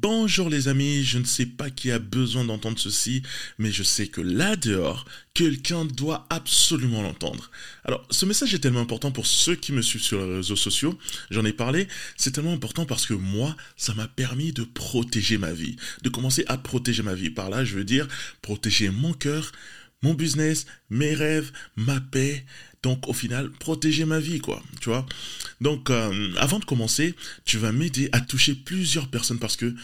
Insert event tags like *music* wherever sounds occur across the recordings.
Bonjour les amis, je ne sais pas qui a besoin d'entendre ceci, mais je sais que là dehors, quelqu'un doit absolument l'entendre. Alors, ce message est tellement important pour ceux qui me suivent sur les réseaux sociaux, j'en ai parlé, c'est tellement important parce que moi, ça m'a permis de protéger ma vie, de commencer à protéger ma vie. Par là, je veux dire protéger mon cœur, mon business, mes rêves, ma paix, donc au final, protéger ma vie, quoi. Tu vois Donc euh, avant de commencer, tu vas m'aider à toucher plusieurs personnes parce que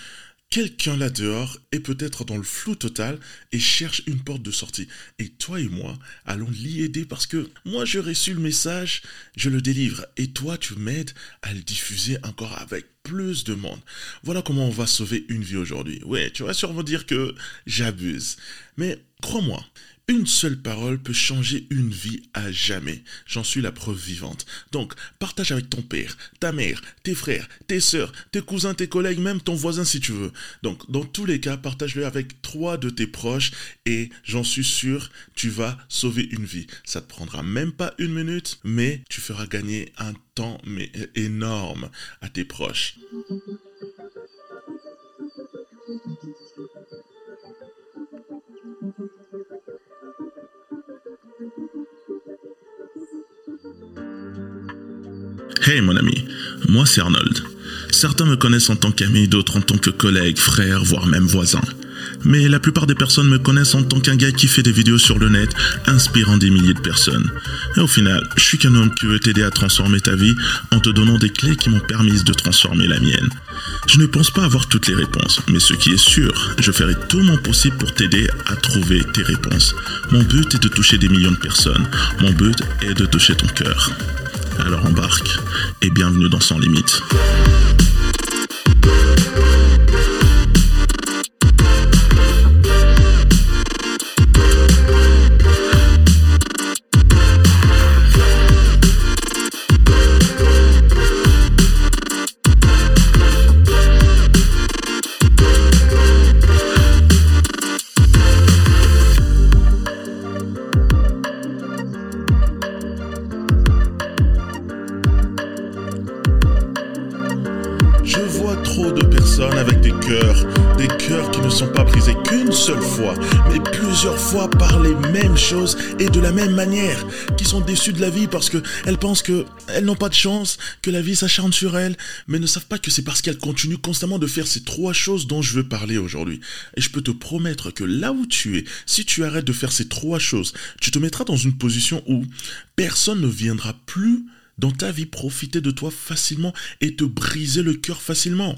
quelqu'un là dehors est peut-être dans le flou total et cherche une porte de sortie. Et toi et moi allons l'y aider parce que moi j'ai reçu le message, je le délivre et toi tu m'aides à le diffuser encore avec plus de monde. Voilà comment on va sauver une vie aujourd'hui. Ouais, tu vas sûrement dire que j'abuse. Mais crois-moi, une seule parole peut changer une vie à jamais. J'en suis la preuve vivante. Donc, partage avec ton père, ta mère, tes frères, tes sœurs, tes cousins, tes collègues, même ton voisin si tu veux. Donc, dans tous les cas, partage-le avec trois de tes proches et j'en suis sûr, tu vas sauver une vie. Ça te prendra même pas une minute, mais tu feras gagner un temps mais énorme à tes proches. Hey mon ami, moi c'est Arnold. Certains me connaissent en tant qu'ami, d'autres en tant que collègue, frère, voire même voisin. Mais la plupart des personnes me connaissent en tant qu'un gars qui fait des vidéos sur le net, inspirant des milliers de personnes. Et au final, je suis qu'un homme qui veut t'aider à transformer ta vie en te donnant des clés qui m'ont permis de transformer la mienne. Je ne pense pas avoir toutes les réponses, mais ce qui est sûr, je ferai tout mon possible pour t'aider à trouver tes réponses. Mon but est de toucher des millions de personnes. Mon but est de toucher ton cœur. Alors embarque et bienvenue dans Sans Limite. De la même manière, qui sont déçues de la vie parce qu'elles pensent qu'elles n'ont pas de chance, que la vie s'acharne sur elles, mais ne savent pas que c'est parce qu'elles continuent constamment de faire ces trois choses dont je veux parler aujourd'hui. Et je peux te promettre que là où tu es, si tu arrêtes de faire ces trois choses, tu te mettras dans une position où personne ne viendra plus dans ta vie profiter de toi facilement et te briser le cœur facilement.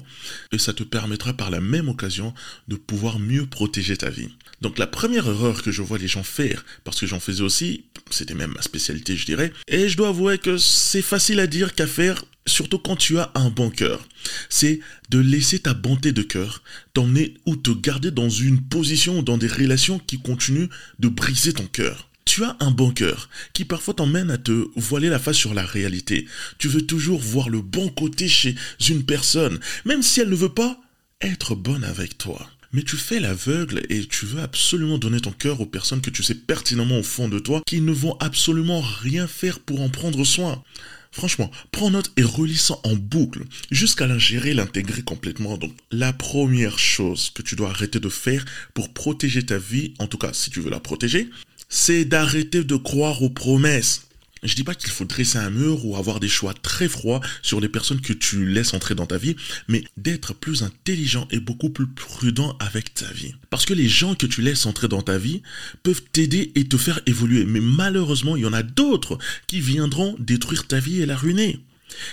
Et ça te permettra par la même occasion de pouvoir mieux protéger ta vie. Donc la première erreur que je vois les gens faire, parce que j'en faisais aussi, c'était même ma spécialité je dirais, et je dois avouer que c'est facile à dire qu'à faire, surtout quand tu as un bon cœur, c'est de laisser ta bonté de cœur t'emmener ou te garder dans une position ou dans des relations qui continuent de briser ton cœur tu as un bon cœur qui parfois t'emmène à te voiler la face sur la réalité. Tu veux toujours voir le bon côté chez une personne, même si elle ne veut pas être bonne avec toi. Mais tu fais l'aveugle et tu veux absolument donner ton cœur aux personnes que tu sais pertinemment au fond de toi qui ne vont absolument rien faire pour en prendre soin. Franchement, prends note et relis ça en boucle jusqu'à l'ingérer, l'intégrer complètement. Donc, la première chose que tu dois arrêter de faire pour protéger ta vie, en tout cas si tu veux la protéger, c'est d'arrêter de croire aux promesses. Je dis pas qu'il faut dresser un mur ou avoir des choix très froids sur les personnes que tu laisses entrer dans ta vie, mais d'être plus intelligent et beaucoup plus prudent avec ta vie. Parce que les gens que tu laisses entrer dans ta vie peuvent t'aider et te faire évoluer, mais malheureusement, il y en a d'autres qui viendront détruire ta vie et la ruiner.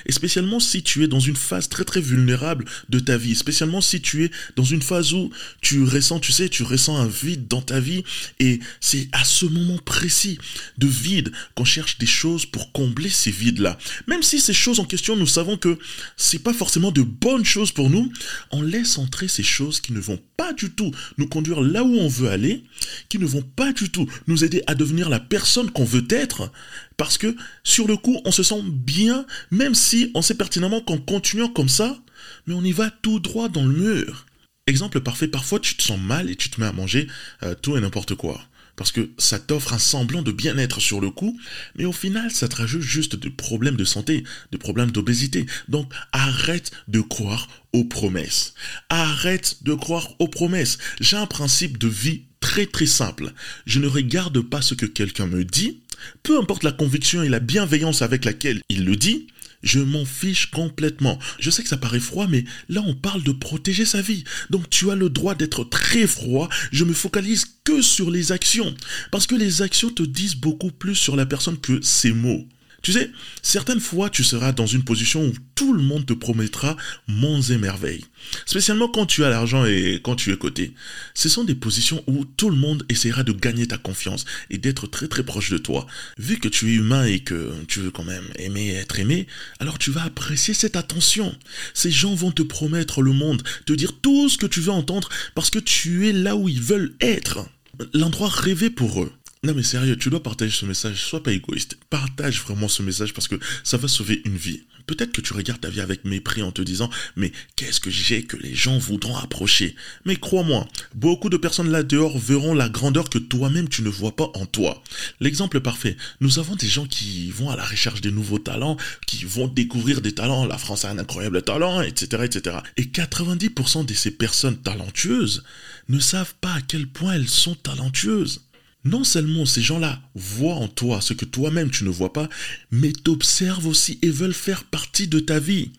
Et spécialement si tu es dans une phase très très vulnérable de ta vie, spécialement si tu es dans une phase où tu ressens, tu sais, tu ressens un vide dans ta vie et c'est à ce moment précis de vide qu'on cherche des choses pour combler ces vides-là. Même si ces choses en question, nous savons que c'est pas forcément de bonnes choses pour nous, on laisse entrer ces choses qui ne vont pas du tout nous conduire là où on veut aller, qui ne vont pas du tout nous aider à devenir la personne qu'on veut être, parce que sur le coup, on se sent bien, même si on sait pertinemment qu'en continuant comme ça, mais on y va tout droit dans le mur. Exemple parfait, parfois tu te sens mal et tu te mets à manger euh, tout et n'importe quoi. parce que ça t'offre un semblant de bien-être sur le coup, mais au final, ça te rajoute juste des problèmes de santé, des problèmes d'obésité. Donc, arrête de croire aux promesses. Arrête de croire aux promesses. J'ai un principe de vie très très simple. Je ne regarde pas ce que quelqu'un me dit, peu importe la conviction et la bienveillance avec laquelle il le dit, je m'en fiche complètement. Je sais que ça paraît froid, mais là on parle de protéger sa vie. Donc tu as le droit d'être très froid. Je me focalise que sur les actions. Parce que les actions te disent beaucoup plus sur la personne que ses mots. Tu sais, certaines fois, tu seras dans une position où tout le monde te promettra monts et merveilles. Spécialement quand tu as l'argent et quand tu es coté. Ce sont des positions où tout le monde essaiera de gagner ta confiance et d'être très très proche de toi. Vu que tu es humain et que tu veux quand même aimer et être aimé, alors tu vas apprécier cette attention. Ces gens vont te promettre le monde, te dire tout ce que tu veux entendre parce que tu es là où ils veulent être. L'endroit rêvé pour eux. Non mais sérieux, tu dois partager ce message, sois pas égoïste. Partage vraiment ce message parce que ça va sauver une vie. Peut-être que tu regardes ta vie avec mépris en te disant mais qu'est-ce que j'ai que les gens voudront approcher? Mais crois-moi, beaucoup de personnes là dehors verront la grandeur que toi-même tu ne vois pas en toi. L'exemple parfait, nous avons des gens qui vont à la recherche des nouveaux talents, qui vont découvrir des talents, la France a un incroyable talent, etc. etc. Et 90% de ces personnes talentueuses ne savent pas à quel point elles sont talentueuses non seulement ces gens-là voient en toi ce que toi-même tu ne vois pas, mais t'observent aussi et veulent faire partie de ta vie.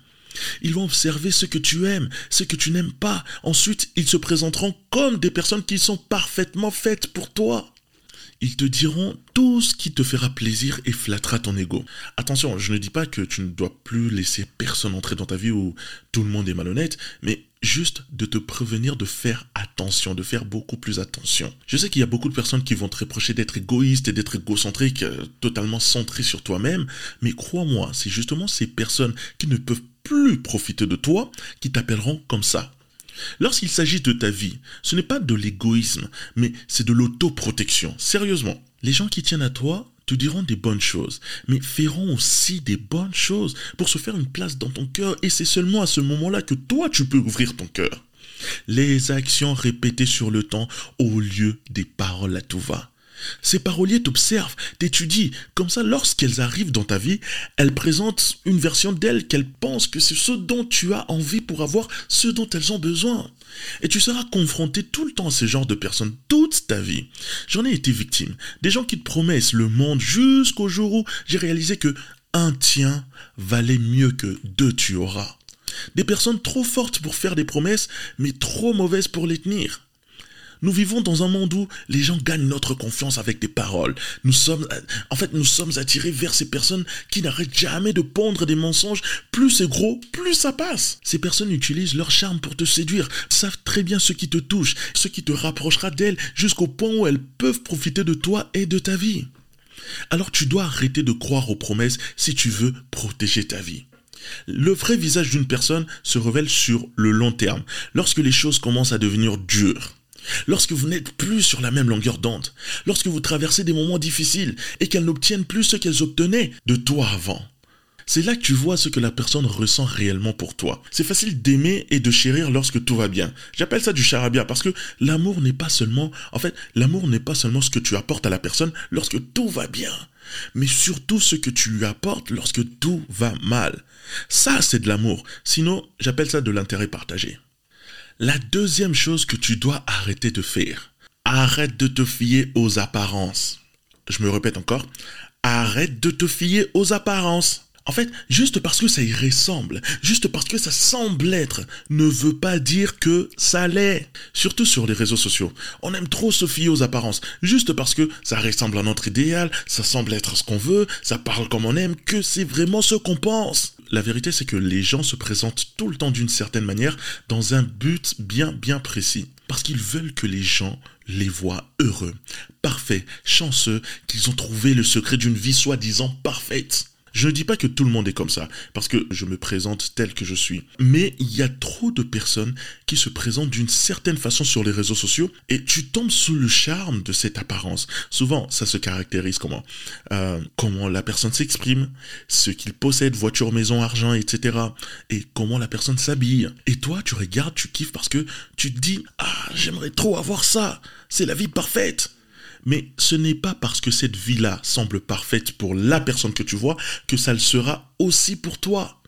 Ils vont observer ce que tu aimes, ce que tu n'aimes pas. Ensuite, ils se présenteront comme des personnes qui sont parfaitement faites pour toi. Ils te diront tout ce qui te fera plaisir et flattera ton ego. Attention, je ne dis pas que tu ne dois plus laisser personne entrer dans ta vie où tout le monde est malhonnête, mais juste de te prévenir de faire attention, de faire beaucoup plus attention. Je sais qu'il y a beaucoup de personnes qui vont te reprocher d'être égoïste et d'être égocentrique, euh, totalement centré sur toi-même, mais crois-moi, c'est justement ces personnes qui ne peuvent plus profiter de toi qui t'appelleront comme ça. Lorsqu'il s'agit de ta vie, ce n'est pas de l'égoïsme, mais c'est de l'autoprotection. Sérieusement, les gens qui tiennent à toi te diront des bonnes choses, mais feront aussi des bonnes choses pour se faire une place dans ton cœur, et c'est seulement à ce moment-là que toi tu peux ouvrir ton cœur. Les actions répétées sur le temps au lieu des paroles à tout va. Ces paroliers t'observent, t'étudient. Comme ça, lorsqu'elles arrivent dans ta vie, elles présentent une version d'elles qu'elles pensent que c'est ce dont tu as envie pour avoir ce dont elles ont besoin. Et tu seras confronté tout le temps à ce genre de personnes toute ta vie. J'en ai été victime. Des gens qui te promettent le monde jusqu'au jour où j'ai réalisé que un tien valait mieux que deux tu auras. Des personnes trop fortes pour faire des promesses, mais trop mauvaises pour les tenir. Nous vivons dans un monde où les gens gagnent notre confiance avec des paroles. Sommes, en fait, nous sommes attirés vers ces personnes qui n'arrêtent jamais de pondre des mensonges. Plus c'est gros, plus ça passe. Ces personnes utilisent leur charme pour te séduire, savent très bien ce qui te touche, ce qui te rapprochera d'elles jusqu'au point où elles peuvent profiter de toi et de ta vie. Alors tu dois arrêter de croire aux promesses si tu veux protéger ta vie. Le vrai visage d'une personne se révèle sur le long terme, lorsque les choses commencent à devenir dures. Lorsque vous n'êtes plus sur la même longueur d'onde, lorsque vous traversez des moments difficiles et qu'elles n'obtiennent plus ce qu'elles obtenaient de toi avant. C'est là que tu vois ce que la personne ressent réellement pour toi. C'est facile d'aimer et de chérir lorsque tout va bien. J'appelle ça du charabia parce que l'amour n'est pas seulement, en fait, l'amour n'est pas seulement ce que tu apportes à la personne lorsque tout va bien, mais surtout ce que tu lui apportes lorsque tout va mal. Ça, c'est de l'amour. Sinon, j'appelle ça de l'intérêt partagé. La deuxième chose que tu dois arrêter de faire, arrête de te fier aux apparences. Je me répète encore, arrête de te fier aux apparences. En fait, juste parce que ça y ressemble, juste parce que ça semble être, ne veut pas dire que ça l'est. Surtout sur les réseaux sociaux. On aime trop se fier aux apparences, juste parce que ça ressemble à notre idéal, ça semble être ce qu'on veut, ça parle comme on aime, que c'est vraiment ce qu'on pense la vérité, c'est que les gens se présentent tout le temps d'une certaine manière dans un but bien bien précis. Parce qu'ils veulent que les gens les voient heureux, parfaits, chanceux, qu'ils ont trouvé le secret d'une vie soi-disant parfaite. Je ne dis pas que tout le monde est comme ça, parce que je me présente tel que je suis. Mais il y a trop de personnes qui se présentent d'une certaine façon sur les réseaux sociaux et tu tombes sous le charme de cette apparence. Souvent, ça se caractérise comment? Euh, Comment la personne s'exprime, ce qu'il possède, voiture, maison, argent, etc. Et comment la personne s'habille. Et toi, tu regardes, tu kiffes parce que tu te dis, ah, j'aimerais trop avoir ça. C'est la vie parfaite. Mais ce n'est pas parce que cette vie-là semble parfaite pour la personne que tu vois que ça le sera aussi pour toi.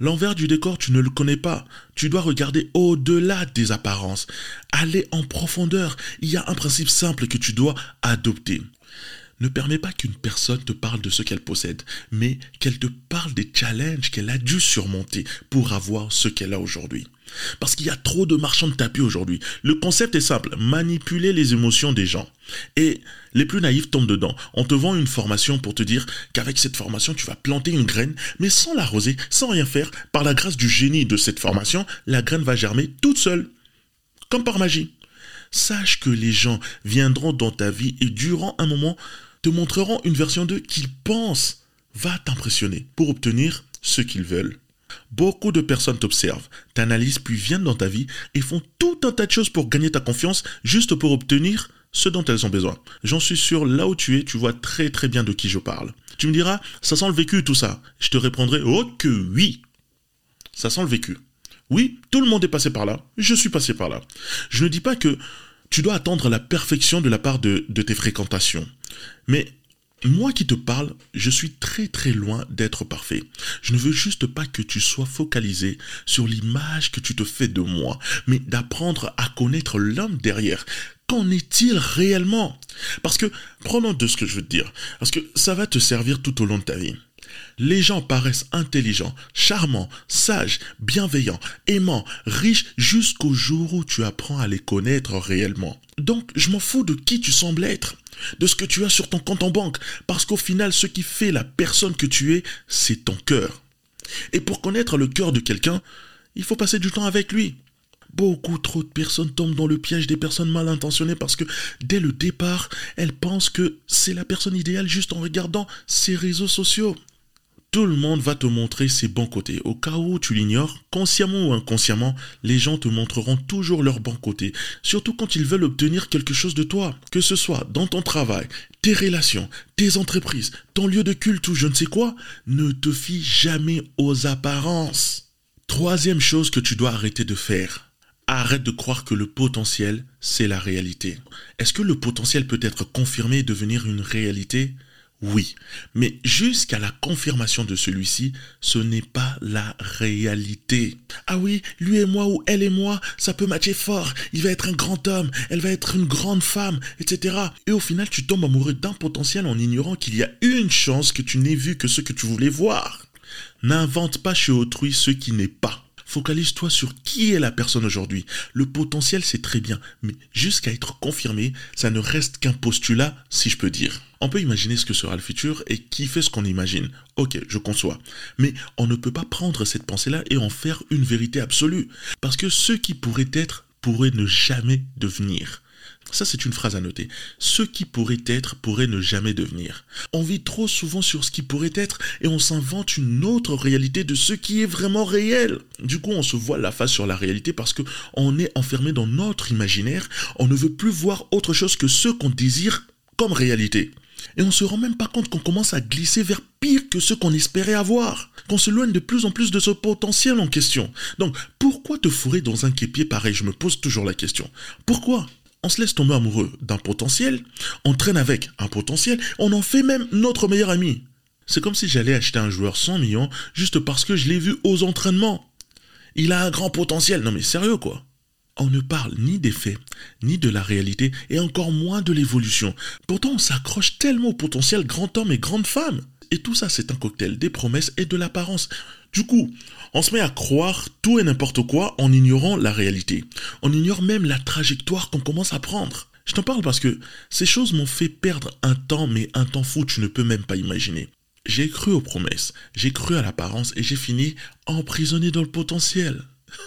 L'envers du décor, tu ne le connais pas. Tu dois regarder au-delà des apparences, aller en profondeur. Il y a un principe simple que tu dois adopter. Ne permets pas qu'une personne te parle de ce qu'elle possède, mais qu'elle te parle des challenges qu'elle a dû surmonter pour avoir ce qu'elle a aujourd'hui. Parce qu'il y a trop de marchands de tapis aujourd'hui. Le concept est simple, manipuler les émotions des gens. Et les plus naïfs tombent dedans. On te vend une formation pour te dire qu'avec cette formation, tu vas planter une graine, mais sans l'arroser, sans rien faire, par la grâce du génie de cette formation, la graine va germer toute seule. Comme par magie. Sache que les gens viendront dans ta vie et durant un moment te montreront une version d'eux qu'ils pensent va t'impressionner pour obtenir ce qu'ils veulent. Beaucoup de personnes t'observent, t'analysent puis viennent dans ta vie et font tout un tas de choses pour gagner ta confiance juste pour obtenir ce dont elles ont besoin. J'en suis sûr, là où tu es, tu vois très très bien de qui je parle. Tu me diras, ça sent le vécu tout ça. Je te répondrai, oh que oui. Ça sent le vécu. Oui, tout le monde est passé par là. Je suis passé par là. Je ne dis pas que tu dois attendre la perfection de la part de, tes fréquentations. Mais moi qui te parle, je suis très très loin d'être parfait. Je ne veux juste pas que tu sois focalisé sur l'image que tu te fais de moi, mais d'apprendre à connaître l'homme derrière. Qu'en est-il réellement? Parce que, prenons de ce que je veux te dire, parce que ça va te servir tout au long de ta vie. Les gens paraissent intelligents, charmants, sages, bienveillants, aimants, riches jusqu'au jour où tu apprends à les connaître réellement. Donc, je m'en fous de qui tu sembles être de ce que tu as sur ton compte en banque, parce qu'au final, ce qui fait la personne que tu es, c'est ton cœur. Et pour connaître le cœur de quelqu'un, il faut passer du temps avec lui. Beaucoup trop de personnes tombent dans le piège des personnes mal intentionnées parce que dès le départ, elles pensent que c'est la personne idéale juste en regardant ses réseaux sociaux. Tout le monde va te montrer ses bons côtés. Au cas où tu l'ignores, consciemment ou inconsciemment, les gens te montreront toujours leurs bons côtés. Surtout quand ils veulent obtenir quelque chose de toi. Que ce soit dans ton travail, tes relations, tes entreprises, ton lieu de culte ou je ne sais quoi, ne te fie jamais aux apparences. Troisième chose que tu dois arrêter de faire. Arrête de croire que le potentiel, c'est la réalité. Est-ce que le potentiel peut être confirmé et devenir une réalité? Oui, mais jusqu'à la confirmation de celui-ci, ce n'est pas la réalité. Ah oui, lui et moi ou elle et moi, ça peut matcher fort. Il va être un grand homme, elle va être une grande femme, etc. Et au final, tu tombes amoureux d'un potentiel en ignorant qu'il y a une chance que tu n'aies vu que ce que tu voulais voir. N'invente pas chez autrui ce qui n'est pas. Focalise-toi sur qui est la personne aujourd'hui. Le potentiel, c'est très bien, mais jusqu'à être confirmé, ça ne reste qu'un postulat, si je peux dire. On peut imaginer ce que sera le futur et qui fait ce qu'on imagine. Ok, je conçois. Mais on ne peut pas prendre cette pensée-là et en faire une vérité absolue. Parce que ce qui pourrait être pourrait ne jamais devenir. Ça, c'est une phrase à noter. Ce qui pourrait être pourrait ne jamais devenir. On vit trop souvent sur ce qui pourrait être et on s'invente une autre réalité de ce qui est vraiment réel. Du coup, on se voit la face sur la réalité parce que on est enfermé dans notre imaginaire. On ne veut plus voir autre chose que ce qu'on désire comme réalité. Et on se rend même pas compte qu'on commence à glisser vers pire que ce qu'on espérait avoir. Qu'on se loigne de plus en plus de ce potentiel en question. Donc, pourquoi te fourrer dans un képier pareil? Je me pose toujours la question. Pourquoi? On se laisse tomber amoureux d'un potentiel, on traîne avec un potentiel, on en fait même notre meilleur ami. C'est comme si j'allais acheter un joueur 100 millions juste parce que je l'ai vu aux entraînements. Il a un grand potentiel. Non mais sérieux quoi. On ne parle ni des faits, ni de la réalité, et encore moins de l'évolution. Pourtant on s'accroche tellement au potentiel grand homme et grande femme. Et tout ça c'est un cocktail des promesses et de l'apparence. Du coup, on se met à croire tout et n'importe quoi en ignorant la réalité. On ignore même la trajectoire qu'on commence à prendre. Je t'en parle parce que ces choses m'ont fait perdre un temps, mais un temps fou, tu ne peux même pas imaginer. J'ai cru aux promesses, j'ai cru à l'apparence et j'ai fini emprisonné dans le potentiel.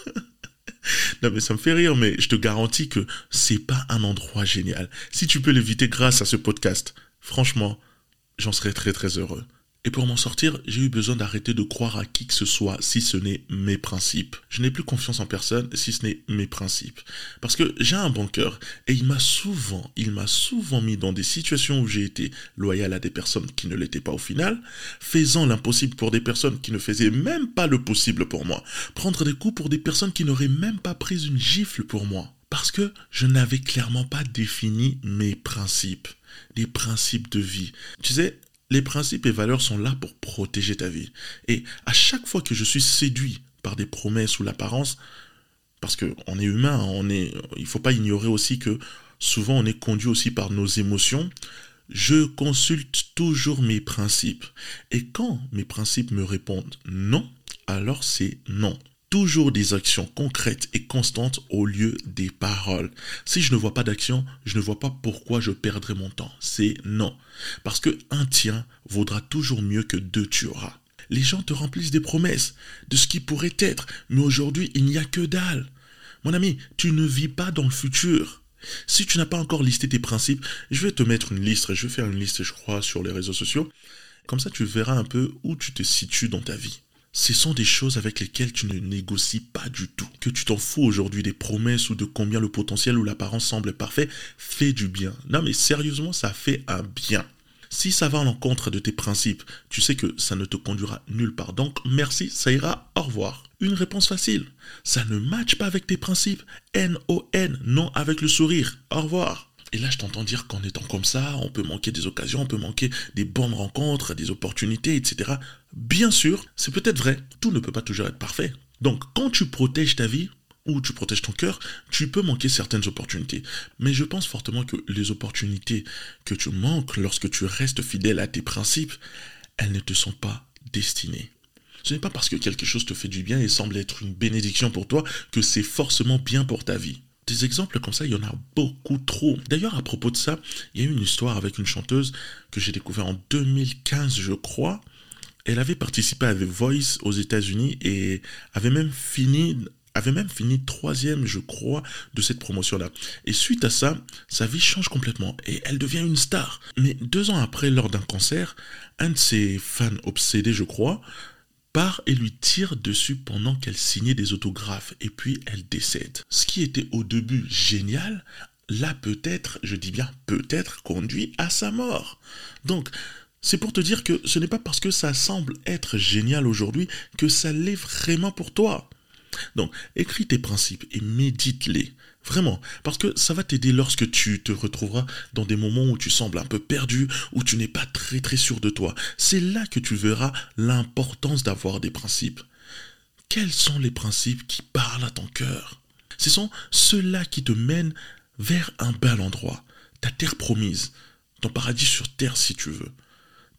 *laughs* non mais ça me fait rire, mais je te garantis que c'est pas un endroit génial. Si tu peux l'éviter grâce à ce podcast, franchement, j'en serais très très heureux. Et pour m'en sortir, j'ai eu besoin d'arrêter de croire à qui que ce soit si ce n'est mes principes. Je n'ai plus confiance en personne si ce n'est mes principes. Parce que j'ai un bon cœur et il m'a souvent, il m'a souvent mis dans des situations où j'ai été loyal à des personnes qui ne l'étaient pas au final, faisant l'impossible pour des personnes qui ne faisaient même pas le possible pour moi, prendre des coups pour des personnes qui n'auraient même pas pris une gifle pour moi parce que je n'avais clairement pas défini mes principes. Des principes de vie. Tu sais, les principes et valeurs sont là pour protéger ta vie. Et à chaque fois que je suis séduit par des promesses ou l'apparence, parce qu'on est humain, on est, il ne faut pas ignorer aussi que souvent on est conduit aussi par nos émotions, je consulte toujours mes principes. Et quand mes principes me répondent non, alors c'est non. Toujours des actions concrètes et constantes au lieu des paroles. Si je ne vois pas d'action, je ne vois pas pourquoi je perdrai mon temps. C'est non. Parce que un tien vaudra toujours mieux que deux tu auras. Les gens te remplissent des promesses de ce qui pourrait être, mais aujourd'hui il n'y a que dalle. Mon ami, tu ne vis pas dans le futur. Si tu n'as pas encore listé tes principes, je vais te mettre une liste, je vais faire une liste, je crois, sur les réseaux sociaux. Comme ça, tu verras un peu où tu te situes dans ta vie. Ce sont des choses avec lesquelles tu ne négocies pas du tout. Que tu t'en fous aujourd'hui des promesses ou de combien le potentiel ou l'apparence semble parfait, fais du bien. Non mais sérieusement, ça fait un bien. Si ça va à l'encontre de tes principes, tu sais que ça ne te conduira nulle part. Donc merci, ça ira, au revoir. Une réponse facile. Ça ne matche pas avec tes principes. N-O-N, non avec le sourire. Au revoir. Et là, je t'entends dire qu'en étant comme ça, on peut manquer des occasions, on peut manquer des bonnes rencontres, des opportunités, etc. Bien sûr, c'est peut-être vrai. Tout ne peut pas toujours être parfait. Donc, quand tu protèges ta vie, ou tu protèges ton cœur, tu peux manquer certaines opportunités. Mais je pense fortement que les opportunités que tu manques lorsque tu restes fidèle à tes principes, elles ne te sont pas destinées. Ce n'est pas parce que quelque chose te fait du bien et semble être une bénédiction pour toi que c'est forcément bien pour ta vie. Des exemples comme ça, il y en a beaucoup trop. D'ailleurs, à propos de ça, il y a eu une histoire avec une chanteuse que j'ai découvert en 2015, je crois. Elle avait participé à The Voice aux États-Unis et avait même fini avait même fini troisième, je crois, de cette promotion-là. Et suite à ça, sa vie change complètement et elle devient une star. Mais deux ans après, lors d'un concert, un de ses fans obsédés, je crois, part et lui tire dessus pendant qu'elle signait des autographes et puis elle décède. Ce qui était au début génial, là peut-être, je dis bien peut-être, conduit à sa mort. Donc, c'est pour te dire que ce n'est pas parce que ça semble être génial aujourd'hui que ça l'est vraiment pour toi. Donc, écris tes principes et médite-les. Vraiment, parce que ça va t'aider lorsque tu te retrouveras dans des moments où tu sembles un peu perdu, où tu n'es pas très très sûr de toi. C'est là que tu verras l'importance d'avoir des principes. Quels sont les principes qui parlent à ton cœur? Ce sont ceux-là qui te mènent vers un bel endroit, ta terre promise, ton paradis sur terre si tu veux.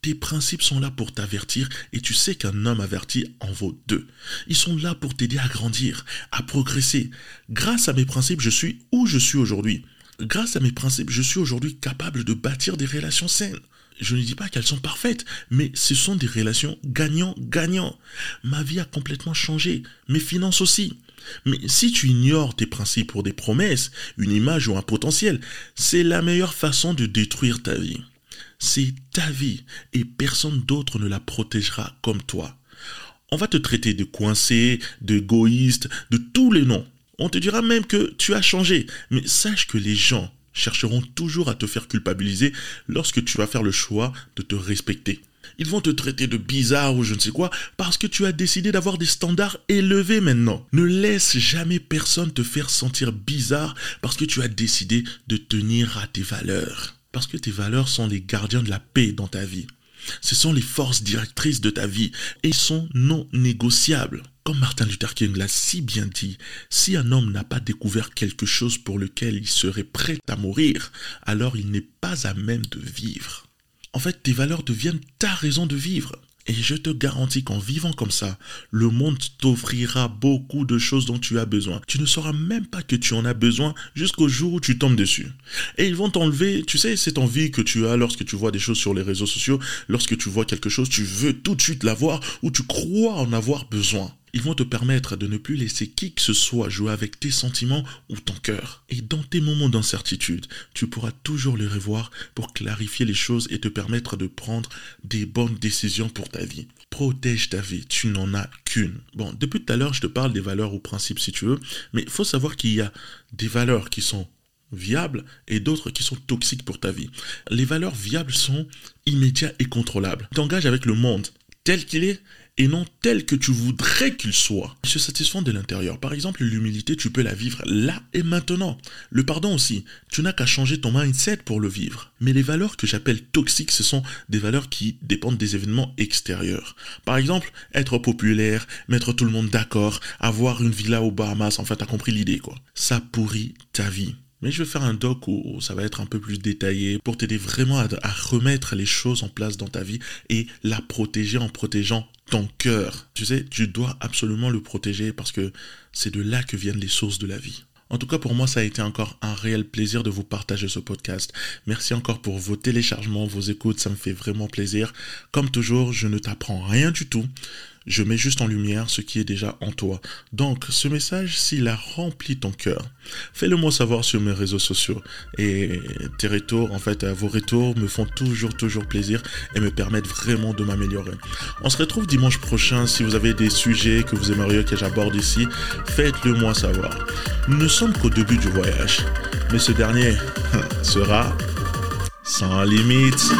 Tes principes sont là pour t'avertir et tu sais qu'un homme averti en vaut deux. Ils sont là pour t'aider à grandir, à progresser. Grâce à mes principes, je suis où je suis aujourd'hui. Grâce à mes principes, je suis aujourd'hui capable de bâtir des relations saines. Je ne dis pas qu'elles sont parfaites, mais ce sont des relations gagnant-gagnant. Ma vie a complètement changé, mes finances aussi. Mais si tu ignores tes principes pour des promesses, une image ou un potentiel, c'est la meilleure façon de détruire ta vie. C'est ta vie et personne d'autre ne la protégera comme toi. On va te traiter de coincé, d'égoïste, de tous les noms. On te dira même que tu as changé. Mais sache que les gens chercheront toujours à te faire culpabiliser lorsque tu vas faire le choix de te respecter. Ils vont te traiter de bizarre ou je ne sais quoi parce que tu as décidé d'avoir des standards élevés maintenant. Ne laisse jamais personne te faire sentir bizarre parce que tu as décidé de tenir à tes valeurs. Parce que tes valeurs sont les gardiens de la paix dans ta vie. Ce sont les forces directrices de ta vie et sont non négociables. Comme Martin Luther King l'a si bien dit, si un homme n'a pas découvert quelque chose pour lequel il serait prêt à mourir, alors il n'est pas à même de vivre. En fait, tes valeurs deviennent ta raison de vivre. Et je te garantis qu'en vivant comme ça, le monde t'offrira beaucoup de choses dont tu as besoin. Tu ne sauras même pas que tu en as besoin jusqu'au jour où tu tombes dessus. Et ils vont t'enlever, tu sais, cette envie que tu as lorsque tu vois des choses sur les réseaux sociaux, lorsque tu vois quelque chose, tu veux tout de suite l'avoir ou tu crois en avoir besoin. Ils vont te permettre de ne plus laisser qui que ce soit jouer avec tes sentiments ou ton cœur. Et dans tes moments d'incertitude, tu pourras toujours les revoir pour clarifier les choses et te permettre de prendre des bonnes décisions pour ta vie. Protège ta vie, tu n'en as qu'une. Bon, depuis tout à l'heure, je te parle des valeurs ou principes si tu veux, mais il faut savoir qu'il y a des valeurs qui sont viables et d'autres qui sont toxiques pour ta vie. Les valeurs viables sont immédiates et contrôlables. T'engages avec le monde tel qu'il est et non tel que tu voudrais qu'il soit. Se satisfont de l'intérieur. Par exemple, l'humilité, tu peux la vivre là et maintenant. Le pardon aussi, tu n'as qu'à changer ton mindset pour le vivre. Mais les valeurs que j'appelle toxiques, ce sont des valeurs qui dépendent des événements extérieurs. Par exemple, être populaire, mettre tout le monde d'accord, avoir une villa aux Bahamas, enfin t'as compris l'idée quoi. Ça pourrit ta vie. Mais je vais faire un doc où ça va être un peu plus détaillé pour t'aider vraiment à, remettre les choses en place dans ta vie et la protéger en protégeant ton cœur. Tu sais, tu dois absolument le protéger parce que c'est de là que viennent les sources de la vie. En tout cas, pour moi, ça a été encore un réel plaisir de vous partager ce podcast. Merci encore pour vos téléchargements, vos écoutes, ça me fait vraiment plaisir. Comme toujours, je ne t'apprends rien du tout je mets juste en lumière ce qui est déjà en toi. Donc, ce message, s'il a rempli ton cœur, fais-le moi savoir sur mes réseaux sociaux. Et tes retours, en fait, vos retours me font toujours, toujours plaisir et me permettent vraiment de m'améliorer. On se retrouve dimanche prochain. Si vous avez des sujets que vous aimeriez que j'aborde ici, faites-le moi savoir. Nous ne sommes qu'au début du voyage, mais ce dernier *laughs* sera sans limite.